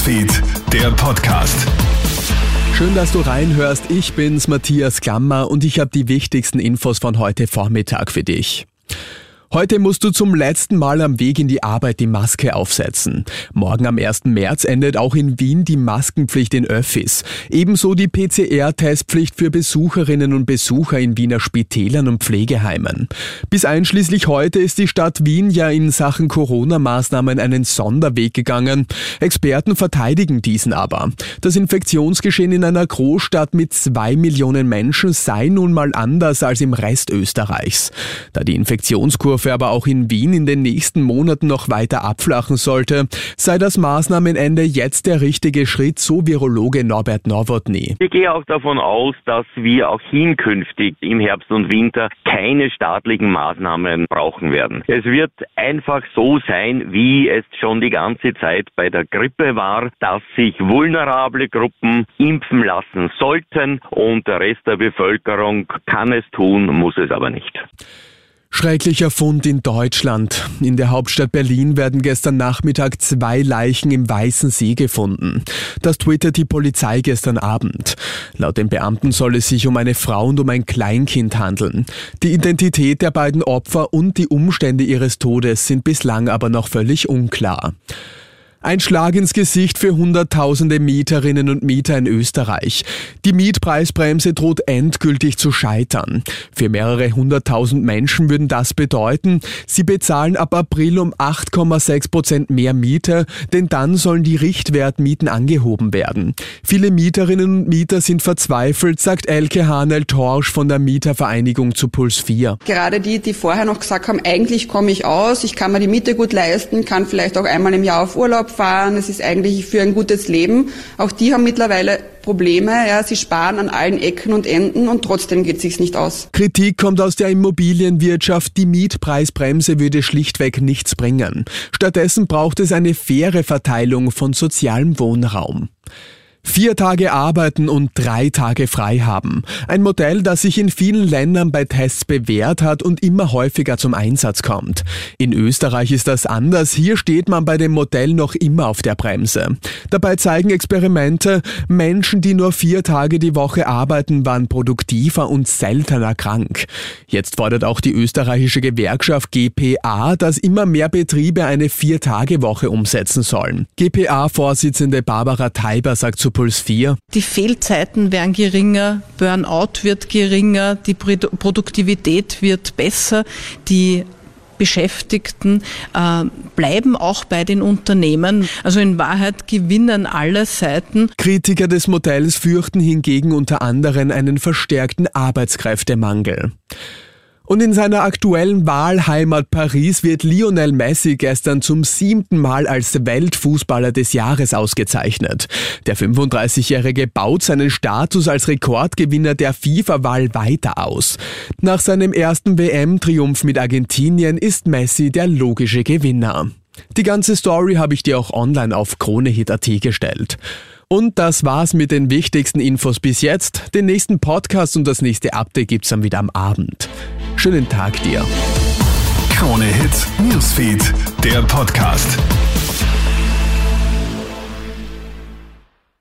Newsfeed, der Podcast. Schön, dass du reinhörst. Ich bin's, Matthias Klammer, und ich habe die wichtigsten Infos von heute Vormittag für dich. Heute musst du zum letzten Mal am Weg in die Arbeit die Maske aufsetzen. Morgen am 1. März endet auch in Wien die Maskenpflicht in Öffis. Ebenso die PCR-Testpflicht für Besucherinnen und Besucher in Wiener Spitälern und Pflegeheimen. Bis einschließlich heute ist die Stadt Wien ja in Sachen Corona-Maßnahmen einen Sonderweg gegangen. Experten verteidigen diesen aber. Das Infektionsgeschehen in einer Großstadt mit zwei Millionen Menschen sei nun mal anders als im Rest Österreichs. Da die Infektionskurve Impfstoffe aber auch in Wien in den nächsten Monaten noch weiter abflachen sollte, sei das Maßnahmenende jetzt der richtige Schritt, so Virologe Norbert Nowotny. Ich gehe auch davon aus, dass wir auch hinkünftig im Herbst und Winter keine staatlichen Maßnahmen brauchen werden. Es wird einfach so sein, wie es schon die ganze Zeit bei der Grippe war, dass sich vulnerable Gruppen impfen lassen sollten und der Rest der Bevölkerung kann es tun, muss es aber nicht. Schrecklicher Fund in Deutschland. In der Hauptstadt Berlin werden gestern Nachmittag zwei Leichen im Weißen See gefunden. Das twittert die Polizei gestern Abend. Laut den Beamten soll es sich um eine Frau und um ein Kleinkind handeln. Die Identität der beiden Opfer und die Umstände ihres Todes sind bislang aber noch völlig unklar. Ein Schlag ins Gesicht für Hunderttausende Mieterinnen und Mieter in Österreich. Die Mietpreisbremse droht endgültig zu scheitern. Für mehrere hunderttausend Menschen würden das bedeuten, sie bezahlen ab April um 8,6 Prozent mehr Miete, denn dann sollen die Richtwertmieten angehoben werden. Viele Mieterinnen und Mieter sind verzweifelt, sagt Elke Hanel-Torsch von der Mietervereinigung zu Puls 4. Gerade die, die vorher noch gesagt haben, eigentlich komme ich aus, ich kann mir die Miete gut leisten, kann vielleicht auch einmal im Jahr auf Urlaub fahren, es ist eigentlich für ein gutes Leben. Auch die haben mittlerweile Probleme, ja, sie sparen an allen Ecken und Enden und trotzdem geht sich's nicht aus. Kritik kommt aus der Immobilienwirtschaft, die Mietpreisbremse würde schlichtweg nichts bringen. Stattdessen braucht es eine faire Verteilung von sozialem Wohnraum. Vier Tage arbeiten und drei Tage frei haben. Ein Modell, das sich in vielen Ländern bei Tests bewährt hat und immer häufiger zum Einsatz kommt. In Österreich ist das anders. Hier steht man bei dem Modell noch immer auf der Bremse. Dabei zeigen Experimente, Menschen, die nur vier Tage die Woche arbeiten, waren produktiver und seltener krank. Jetzt fordert auch die österreichische Gewerkschaft GPA, dass immer mehr Betriebe eine Vier-Tage-Woche umsetzen sollen. GPA-Vorsitzende Barbara Teiber sagt zu Puls 4. Die Fehlzeiten werden geringer, Burnout wird geringer, die Produktivität wird besser, die Beschäftigten äh, bleiben auch bei den Unternehmen. Also in Wahrheit gewinnen alle Seiten. Kritiker des Modells fürchten hingegen unter anderem einen verstärkten Arbeitskräftemangel. Und in seiner aktuellen Wahlheimat Paris wird Lionel Messi gestern zum siebten Mal als Weltfußballer des Jahres ausgezeichnet. Der 35-Jährige baut seinen Status als Rekordgewinner der FIFA-Wahl weiter aus. Nach seinem ersten WM-Triumph mit Argentinien ist Messi der logische Gewinner. Die ganze Story habe ich dir auch online auf KroneHit.at gestellt. Und das war's mit den wichtigsten Infos bis jetzt. Den nächsten Podcast und das nächste Update gibt's dann wieder am Abend. Schönen Tag dir. Krone Hits, Newsfeed, der Podcast.